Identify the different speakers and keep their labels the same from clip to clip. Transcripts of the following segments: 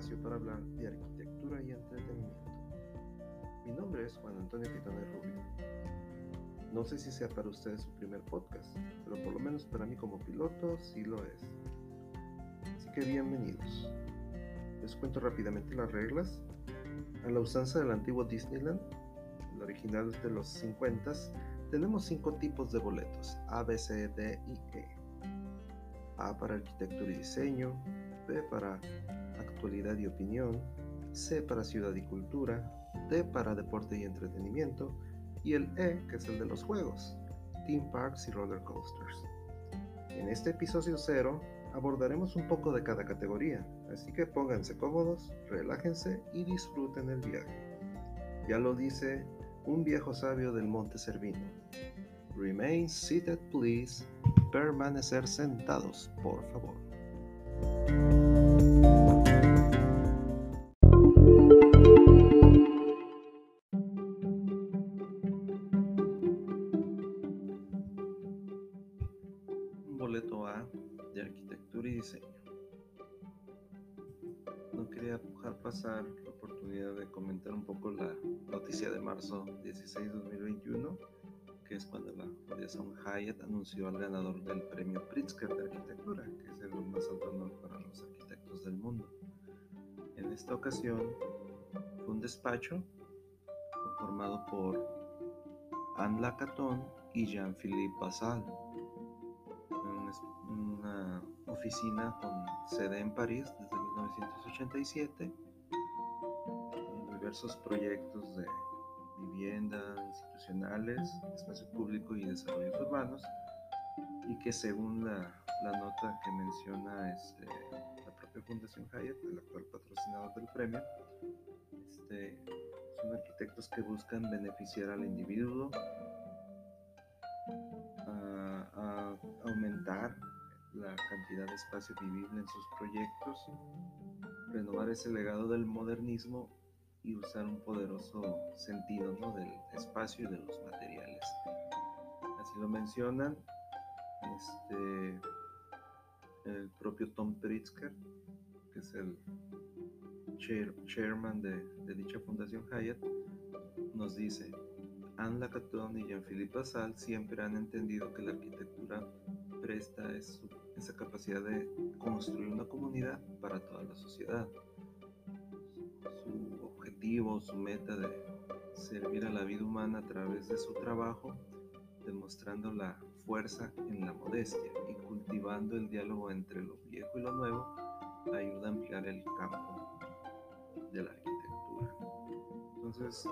Speaker 1: espacio para hablar de arquitectura y entretenimiento. Mi nombre es Juan Antonio Pitones Rubio. No sé si sea para ustedes su primer podcast, pero por lo menos para mí como piloto sí lo es. Así que bienvenidos. Les cuento rápidamente las reglas. A la usanza del antiguo Disneyland, el original de los 50, tenemos cinco tipos de boletos, A, B, C, D y E. A para arquitectura y diseño, B para actualidad y opinión, C para ciudad y cultura, D para deporte y entretenimiento, y el E, que es el de los juegos, theme parks y roller coasters. En este episodio cero abordaremos un poco de cada categoría, así que pónganse cómodos, relájense y disfruten el viaje. Ya lo dice un viejo sabio del Monte Servino. Remain seated, please. Permanecer sentados, por favor. De marzo 16 de 2021, que es cuando la Fundación Hyatt anunció al ganador del premio Pritzker de arquitectura, que es el más alto honor para los arquitectos del mundo. En esta ocasión fue un despacho conformado por Anne Lacaton y Jean-Philippe Basal, una oficina con sede en París desde 1987, con diversos proyectos de vivienda, institucionales, espacio público y desarrollos urbanos, y que según la, nota que menciona este, la propia Fundación Hyatt, el actual patrocinador del premio, este, son arquitectos que buscan beneficiar al individuo, aumentar la cantidad de espacio vivible en sus proyectos, renovar ese legado del modernismo y usar un poderoso sentido ¿no? del espacio y de los materiales. Así lo mencionan este, el propio Tom Pritzker, que es el chair, chairman de, de, dicha fundación Hyatt, nos dice, Anne Lacaton y Jean-Philippe Basal siempre han entendido que la arquitectura presta es, esa capacidad de construir una comunidad para toda la sociedad. Su meta de servir a la vida humana a través de su trabajo, demostrando la fuerza en la modestia y cultivando el diálogo entre lo viejo y lo nuevo, ayuda a ampliar el campo de la arquitectura. Entonces,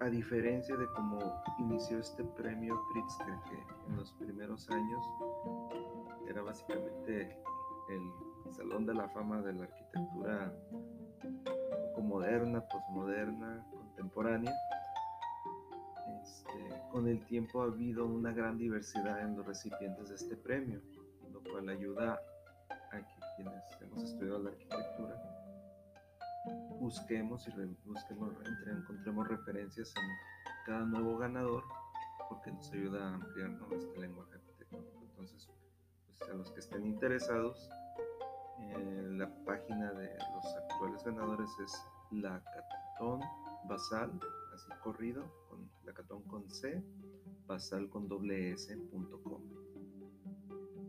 Speaker 1: a diferencia de cómo inició este premio Pritzker, que en los primeros años era básicamente el salón de la fama de la arquitectura moderna, posmoderna, contemporánea, este, con el tiempo ha habido una gran diversidad en los recipientes de este premio, lo cual ayuda a que quienes hemos estudiado la arquitectura busquemos y busquemos, entre, encontremos referencias en cada nuevo ganador porque nos ayuda a ampliar nuestro lenguaje arquitectónico. Entonces, pues, a los que estén interesados, eh, la página de los actuales ganadores es Lacatón Basal, así corrido, con Lacatón con C, basal con doble S.com.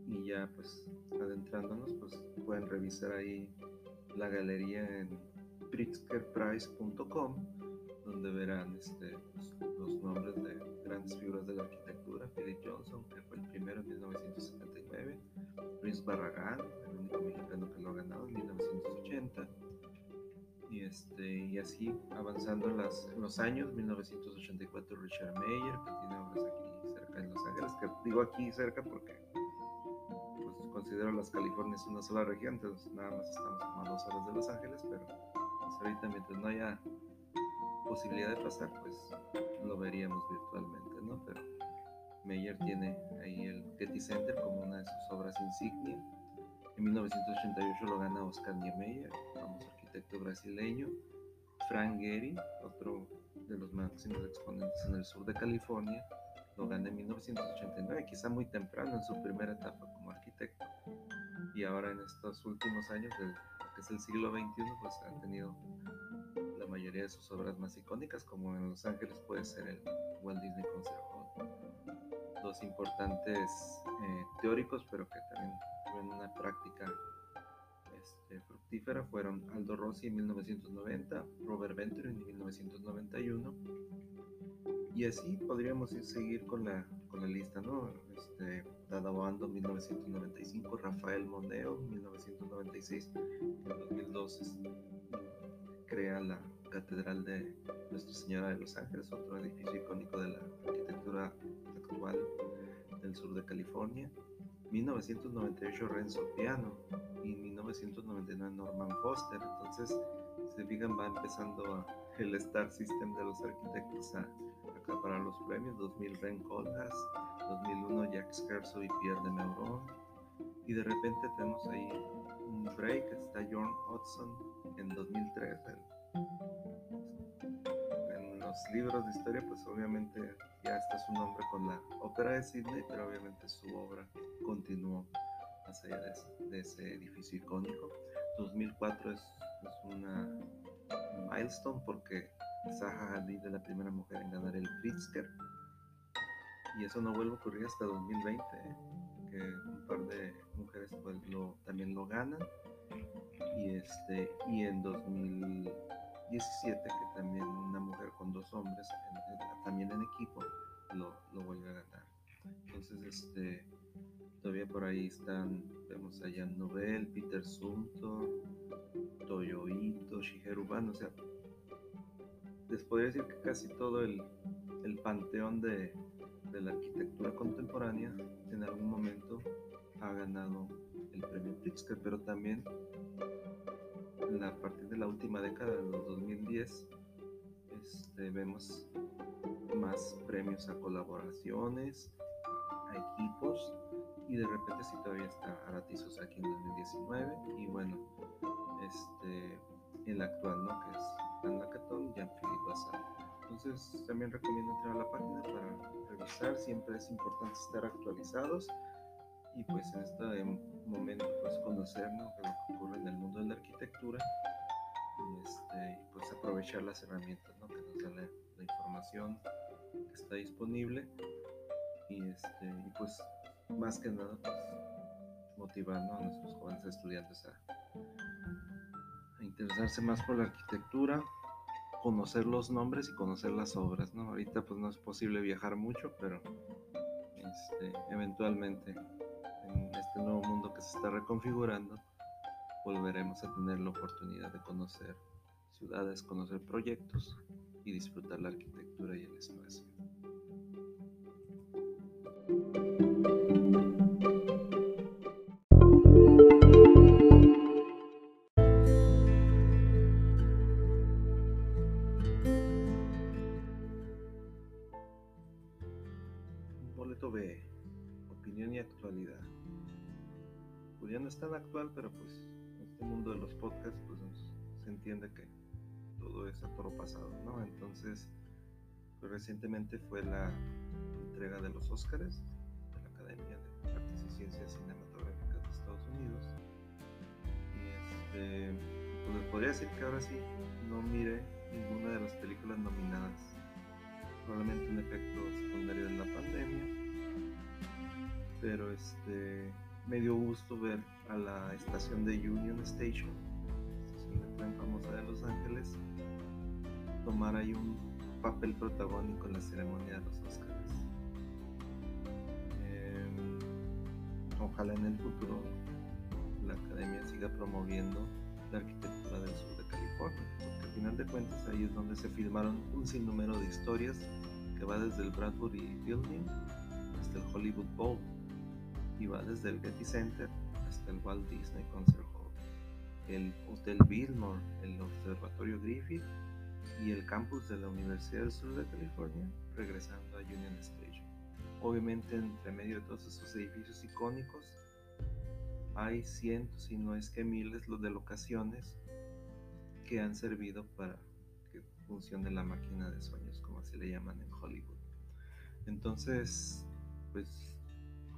Speaker 1: Y ya pues adentrándonos, pues pueden revisar ahí la galería en pritzkerprice.com donde verán este, pues, los nombres de grandes figuras de la arquitectura, Philip Johnson, que fue el primero en 1979, Luis Barragán, el único mexicano que lo ha ganado en 1980, y, este, y así avanzando en, los años, 1984 Richard Mayer, que tiene obras aquí cerca en Los Ángeles, que digo aquí cerca porque pues, considero las Californias una sola región, entonces nada más estamos como a dos horas de Los Ángeles, pero pues, ahorita mientras no haya posibilidad de pasar, pues lo veríamos virtualmente, Meyer tiene ahí el Getty Center como una de sus obras insignia. En 1988 lo gana Oscar Niemeyer, famoso arquitecto brasileño. Frank Gehry, otro de los máximos exponentes en el sur de California, lo gana en 1989, quizá muy temprano en su primera etapa como arquitecto. Y ahora en estos últimos años, del que es el siglo XXI, pues ha tenido la mayoría de sus obras más icónicas, como en Los Ángeles puede ser el Walt Disney Concert Importantes eh, teóricos, pero que también tuvieron una práctica este, fructífera, fueron Aldo Rossi en 1990, Robert Venturi en 1991. Y así podríamos ir, seguir con la, con la lista, ¿no? Este, Dadaboando 1995, Rafael Moneo 1996, en 2002 crea la Catedral de Nuestra Señora de los Ángeles, otro edificio icónico de la arquitectura actual del sur de California. 1998 Renzo Piano y 1999 Norman Foster. Entonces, se fijan, va empezando el Star System de los arquitectos a acaparar los premios. 2000 Ren Koolhaas, 2001 Jack Scherzo y Pierre de Meuron. Y de repente tenemos ahí un break, está John Hudson en 2003. En, libros de historia, pues obviamente ya está su nombre con la ópera de Sydney, pero obviamente su obra continuó más allá de ese, edificio icónico. 2004 es, una milestone porque Zaha Hadid es la primera mujer en ganar el Pritzker y eso no vuelve a ocurrir hasta 2020 ¿eh? que un par de mujeres pues, también lo ganan y este y en 2017 que también una mujer con dos hombres también en equipo lo, lo vuelve a ganar. Entonces este todavía por ahí están vemos a Jan Nobel Peter Sunto Toyo Ito Shigeru Ban o sea les podría decir que casi todo el, el panteón de, de la arquitectura contemporánea en algún momento ha ganado el premio Pritzker, pero también a partir de la última década de los 2010 este, vemos más premios a colaboraciones, a equipos y de repente sí todavía está Aratizos aquí en 2019 y bueno, este, el actual, ¿no? Que es Dan Lacatón y Jean-Philippe Bassal. Entonces también recomiendo entrar a la página para revisar, siempre es importante estar actualizados y pues en este momento pues conocer lo que ocurre en el mundo de la arquitectura y, este, pues aprovechar las herramientas ¿no? que nos dan la, información que está disponible y, este, y pues más que nada pues motivando a nuestros jóvenes estudiantes a, a interesarse más por la arquitectura conocer los nombres y conocer las obras, ¿no? Ahorita pues no es posible viajar mucho, pero este, eventualmente en este nuevo mundo que se está reconfigurando, volveremos a tener la oportunidad de conocer ciudades, conocer proyectos y disfrutar la arquitectura y el espacio. Pero pues en este mundo de los podcasts pues se entiende que todo es a toro pasado, ¿no? Entonces, pues, recientemente fue la entrega de los Óscares de la Academia de Artes y Ciencias Cinematográficas de Estados Unidos. Y este, pues podría decir que ahora sí no mire ninguna de las películas nominadas. Probablemente un efecto secundario de la pandemia. Pero este me dio gusto ver a la estación de Union Station, estación de tren famosa de Los Ángeles, tomar ahí un papel protagónico en la ceremonia de los Oscars. Em, ojalá en el futuro la academia siga promoviendo la arquitectura del sur de California, porque al final de cuentas ahí es donde se filmaron un sinnúmero de historias que va desde el Bradbury Building hasta el Hollywood Bowl y va desde el Getty Center hasta el Walt Disney Concert Hall, el Hotel Billmore, el Observatorio Griffith y el campus de la Universidad del Sur de California, regresando a Union Station. Obviamente, entre medio de todos esos edificios icónicos, hay cientos, y no es que miles, de locaciones que han servido para que funcione la máquina de sueños, como así le llaman en Hollywood. Entonces, pues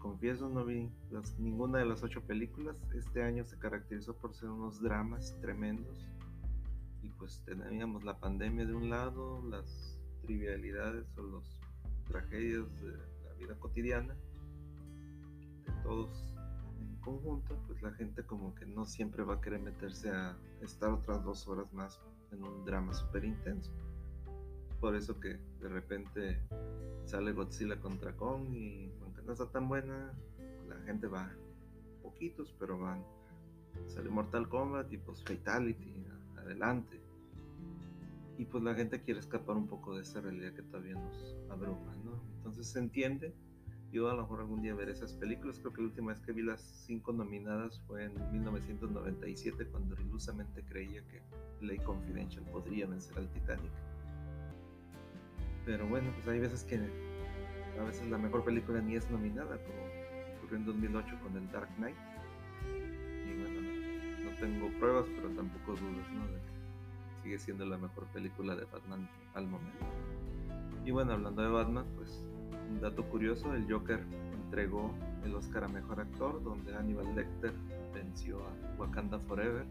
Speaker 1: confieso, no vi ninguna de las ocho películas. Este año se caracterizó por ser unos dramas tremendos. Y pues teníamos la pandemia de un lado, las trivialidades o las tragedias de la vida cotidiana de todos en conjunto, pues la gente como que no siempre va a querer meterse a estar otras dos horas más en un drama súper intenso. Por eso que de repente sale Godzilla contra Kong y no está tan buena, la gente va poquitos, pero van. Sale Mortal Kombat y pues Fatality, adelante. Y pues la gente quiere escapar un poco de esa realidad que todavía nos abruma, ¿no? Entonces se entiende. Yo a lo mejor algún día veré esas películas. Creo que la última vez que vi las cinco nominadas fue en 1997, cuando ilusamente creía que Ley Confidential podría vencer al Titanic. Pero bueno, pues hay veces que a veces la mejor película ni es nominada, como ocurrió en 2008 con el Dark Knight. Y bueno, no, tengo pruebas, pero tampoco dudas, ¿no? De que sigue siendo la mejor película de Batman al momento. Y bueno, hablando de Batman, pues un dato curioso, el Joker entregó el Oscar a Mejor Actor, donde Hannibal Lecter venció a Wakanda Forever.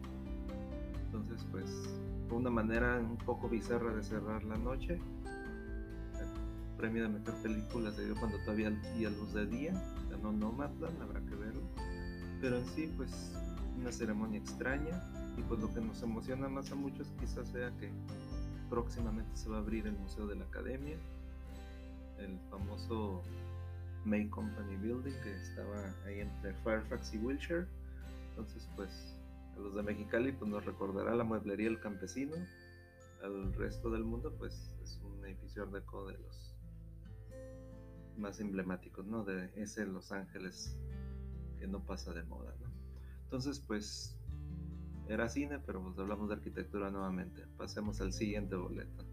Speaker 1: Entonces, pues fue una manera un poco bizarra de cerrar la noche premio de mejor película se dio cuando todavía había luz de día, ganó Nomadland, habrá que verlo. Pero en sí, pues una ceremonia extraña y pues lo que nos emociona más a muchos quizás sea que próximamente se va a abrir el Museo de la Academia, el famoso May Company Building que estaba ahí entre Fairfax y Wilshire. Entonces, pues a los de Mexicali pues nos recordará la mueblería El Campesino. Al resto del mundo, pues es un edificio de los más emblemáticos, ¿no? De ese Los Ángeles que no pasa de moda, ¿no? Entonces, pues era cine, pero pues hablamos de arquitectura nuevamente. Pasemos al siguiente boleto.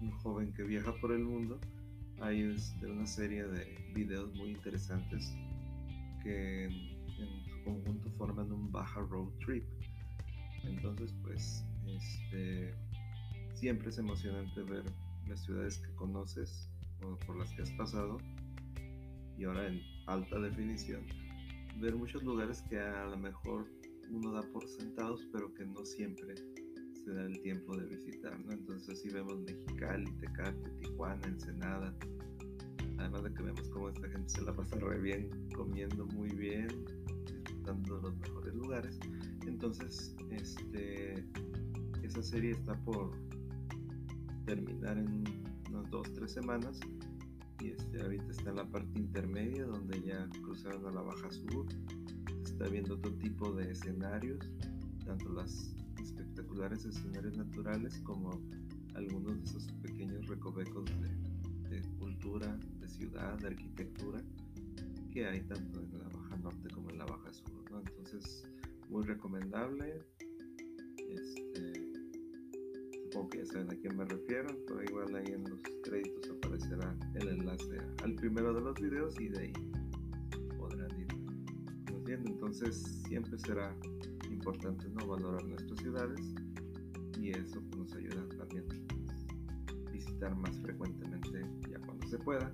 Speaker 1: Un, joven que viaja por el mundo. Hay este, una serie de videos muy interesantes que en, su conjunto forman un baja road trip. Entonces, pues, este, siempre es emocionante ver las ciudades que conoces o por las que has pasado y ahora en alta definición ver muchos lugares que a lo mejor uno da por sentados, pero que no siempre se da el tiempo de visitar, ¿no? Entonces así vemos Mexicali, Tecate, Tijuana, Ensenada, además de que vemos cómo esta gente se la pasa re bien, comiendo muy bien, disfrutando de los mejores lugares. Entonces, este, esa serie está por terminar en unas dos, tres semanas y este, ahorita está en la parte intermedia donde ya cruzaron a la Baja Sur está viendo otro tipo de escenarios, tanto las espectaculares escenarios naturales como algunos de esos pequeños recovecos de, cultura, de ciudad, de arquitectura que hay tanto en la Baja Norte como en la Baja Sur. Entonces, muy recomendable. Este, supongo que ya saben a quién me refiero, pero igual ahí en los créditos aparecerá el enlace al primero de los videos y de ahí entonces siempre será importante no valorar nuestras ciudades y eso pues, nos ayuda también a visitar más frecuentemente, ya cuando se pueda,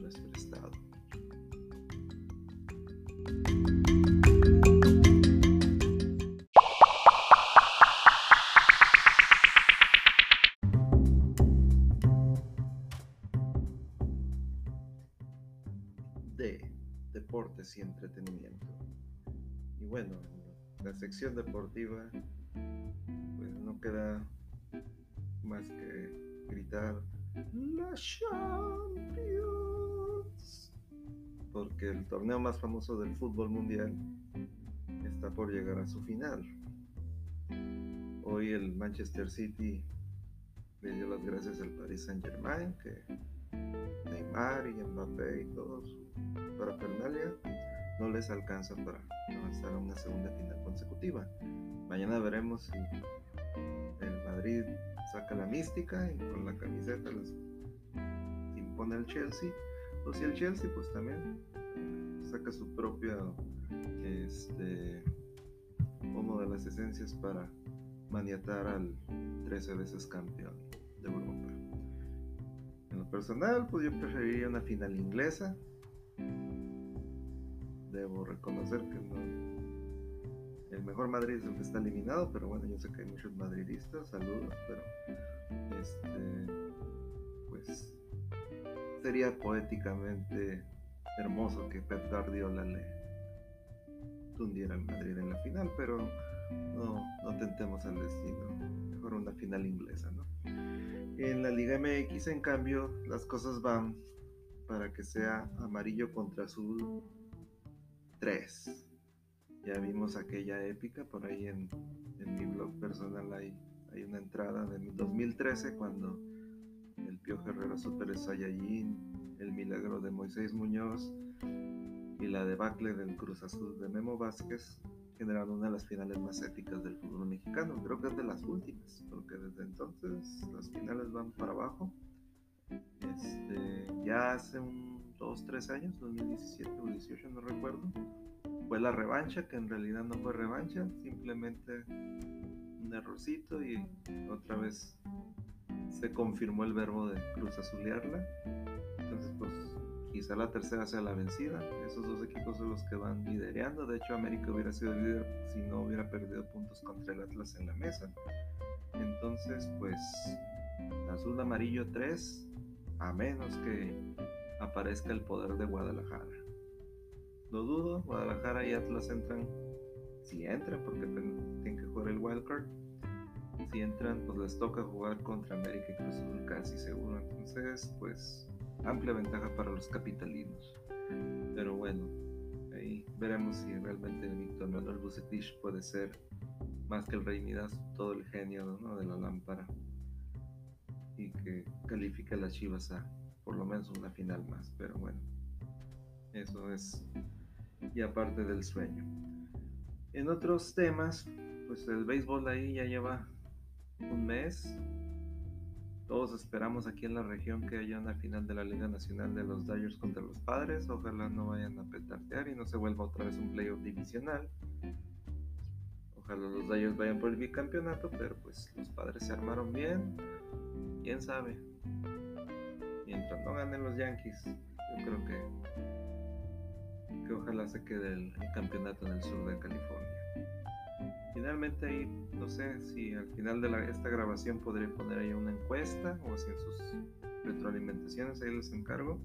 Speaker 1: nuestro estado. de deportes y entretenimiento bueno, la sección deportiva, pues no queda más que gritar la Champions. porque el torneo más famoso del fútbol mundial está por llegar a su final. Hoy el Manchester City le dio las gracias al Paris Saint Germain, que Neymar y Mbappé y todos para Fernalia no les alcanza para avanzar a una segunda final consecutiva. Mañana veremos si el Madrid saca la mística y con la camiseta les impone al Chelsea o si el Chelsea pues también saca su propia este uno de las esencias para maniatar al 13 veces campeón de Europa. En lo personal, pues yo preferiría una final inglesa. Debo reconocer que no. El mejor Madrid es el que está eliminado, pero bueno, yo sé que hay muchos madridistas, saludos, pero este pues sería poéticamente hermoso que Pep Guardiola le tundiera al Madrid en la final, pero no, no tentemos al destino. Mejor una final inglesa, ¿no? En la Liga MX, en cambio, las cosas van para que sea amarillo contra azul 3. Ya vimos aquella épica, por ahí en, en mi blog personal hay, hay una entrada de 2013 cuando el Pío Herrera Super Saiyajin, el milagro de Moisés Muñoz y la debacle del Cruz Azul de Memo Vázquez generando una de las finales más épicas del fútbol mexicano. Creo que es de las últimas, porque desde entonces las finales van para abajo. Este, ya hace un 2, 3 años, 2017 o 2018, no recuerdo, fue la revancha, que en realidad no fue revancha, simplemente un errorcito y otra vez se confirmó el verbo de cruz azulearla. Entonces, pues quizá la tercera sea la vencida. Esos dos equipos son los que van liderando. De hecho, América hubiera sido líder si no hubiera perdido puntos contra el Atlas en la mesa. Entonces, pues, azul amarillo 3, a menos que aparezca el poder de Guadalajara. Lo dudo, Guadalajara y Atlas entran, si entran, porque tienen que jugar el wildcard. Si entran, pues les toca jugar contra América y Cruz Azul casi seguro. Entonces, pues amplia ventaja para los capitalinos. Pero bueno, ahí veremos si realmente Víctor Manuel Bucetich puede ser más que el rey Midas, todo el genio de la lámpara y que califique a las Chivas a por lo menos una final más. Pero bueno, eso es y aparte del sueño. En otros temas, pues el béisbol ahí ya lleva un mes, todos esperamos aquí en la región que haya una final de la Liga Nacional de los Dodgers contra los Padres. Ojalá no vayan a petardear y no se vuelva otra vez un playoff divisional. Ojalá los Dodgers vayan por el bicampeonato, pero pues los Padres se armaron bien. Quién sabe. Mientras no ganen los Yankees, yo creo que, que ojalá se quede el campeonato en el sur de California. Finalmente ahí, no sé si al final de esta grabación podré poner ahí una encuesta o si en sus retroalimentaciones ahí les encargo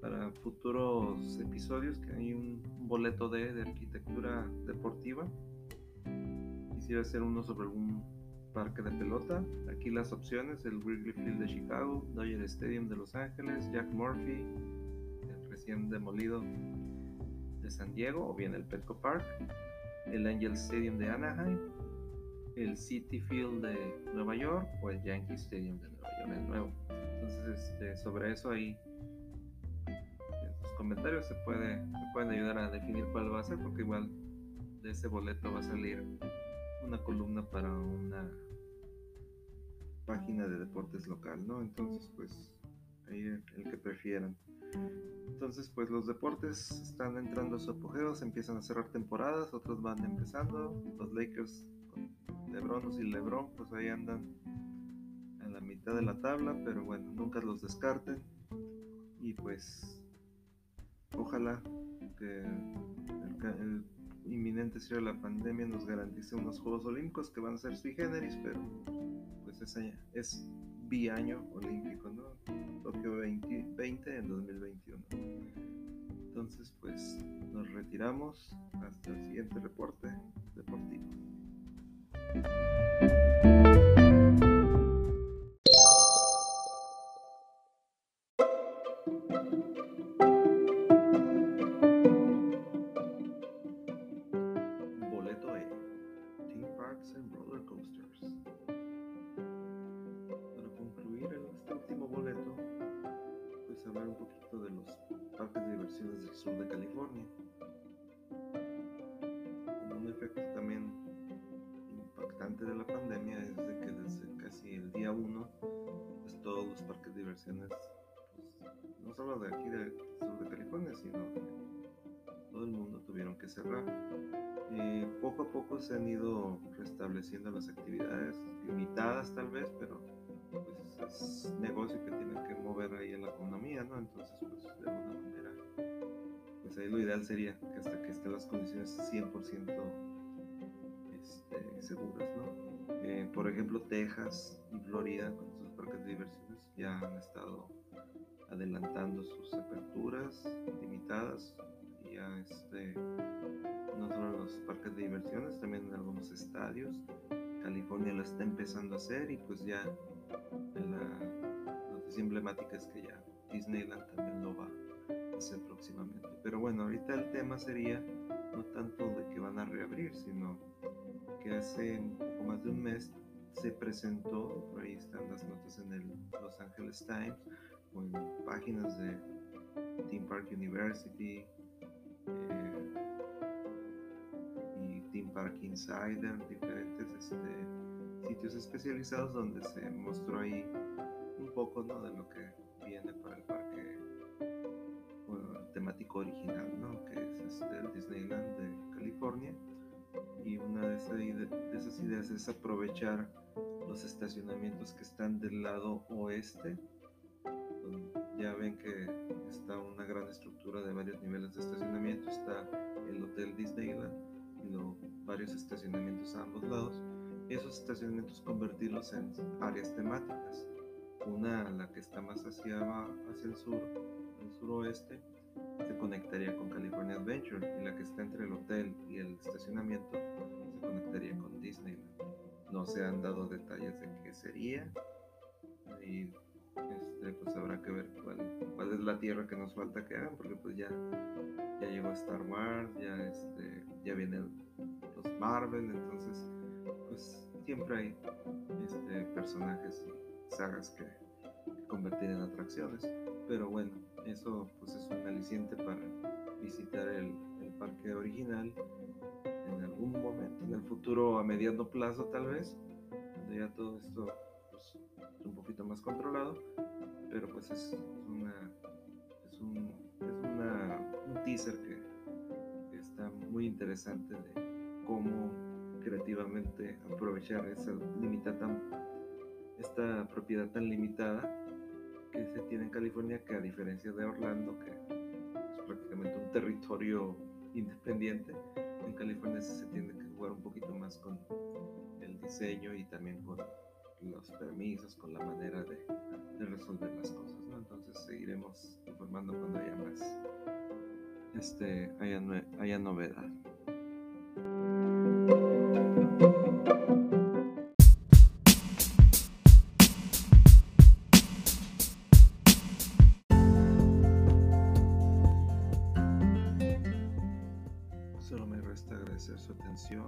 Speaker 1: para futuros episodios que hay un, boleto de, de, arquitectura deportiva. Quisiera hacer uno sobre algún parque de pelota aquí las opciones el Wrigley Field de Chicago Dodger Stadium de Los Ángeles Jack Murphy el recién demolido de San Diego o bien el Petco Park el Angel Stadium de Anaheim, el City Field de Nueva York o el Yankee Stadium de Nueva York, el nuevo. Entonces, este, sobre eso ahí en los comentarios se puede, me pueden ayudar a definir cuál va a ser, porque igual de ese boleto va a salir una columna para una página de deportes local, ¿no? Entonces, pues ahí el que prefieran. Entonces, pues los deportes están entrando a su apogeo, se empiezan a cerrar temporadas, otros van empezando. Los Lakers con LeBron y LeBron, pues ahí andan en la mitad de la tabla, pero bueno, nunca los descarten. Y pues, ojalá que el, inminente cierre de la pandemia nos garantice unos Juegos Olímpicos que van a ser sui generis, pero pues ese es biaño olímpico, ¿no? Tokio 2020 en 2021. Entonces, pues nos retiramos hasta el siguiente reporte poco se han ido restableciendo las actividades, limitadas tal vez, pero pues es negocio que tiene que mover ahí en la economía, ¿no? Entonces, pues de alguna manera, pues ahí lo ideal sería que hasta que estén las condiciones 100% este, seguras, ¿no? Eh, por ejemplo, Texas y Florida, con sus parques de diversiones, ya han estado adelantando sus aperturas limitadas, ya este, no solo los parques de diversiones, también en algunos estadios. California lo está empezando a hacer y pues ya la noticia emblemática es que ya Disneyland también lo va a hacer próximamente. Pero bueno, ahorita el tema sería no tanto de que van a reabrir, sino que hace un poco más de un mes se presentó, por ahí están las notas en el Los Angeles Times o en páginas de Theme Park University eh, y Theme Park Insider, diferentes este, sitios especializados donde se mostró ahí un poco ¿no? de lo que viene para el parque temático original, ¿no? que es este, el Disneyland de California. Y una de, de esas ideas es aprovechar los estacionamientos que están del lado oeste. Ya ven que está una gran estructura de varios niveles de estacionamiento. Está el Hotel Disneyland y lo, varios estacionamientos a ambos lados. Esos estacionamientos convertirlos en áreas temáticas. Una, la que está más hacia, hacia el sur, el suroeste, se conectaría con California Adventure y la que está entre el hotel y el estacionamiento se conectaría con Disneyland. No se han dado detalles de qué sería y este, pues habrá que ver cuál, cuál, es la tierra que nos falta que hagan porque pues ya, ya llegó Star Wars, ya, este, ya vienen los Marvel, entonces pues siempre hay este, personajes y sagas que, convertir en atracciones, pero bueno eso pues es un aliciente para visitar el, el, parque original en algún momento, en el futuro a mediano plazo tal vez, cuando ya todo esto es un poquito más controlado, pero pues es una es un, es un teaser que, está muy interesante de cómo creativamente aprovechar esa limitada esta propiedad tan limitada que se tiene en California que a diferencia de Orlando, que es prácticamente un territorio independiente, en California se tiene que jugar un poquito más con el diseño y también con los permisos, con la manera de, resolver las cosas. Entonces seguiremos informando cuando haya más, este, haya, haya novedad. Solo me resta agradecer su atención,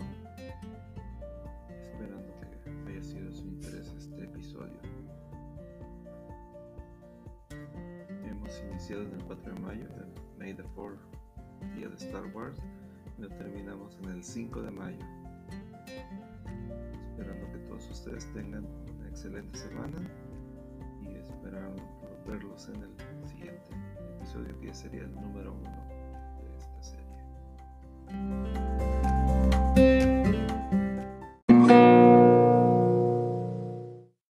Speaker 1: iniciado en el 4 de mayo, el May the 4 día de Star Wars, y lo terminamos en el 5 de mayo. Esperando que todos ustedes tengan una excelente semana y esperamos verlos en el siguiente episodio que sería el número 1 de esta serie.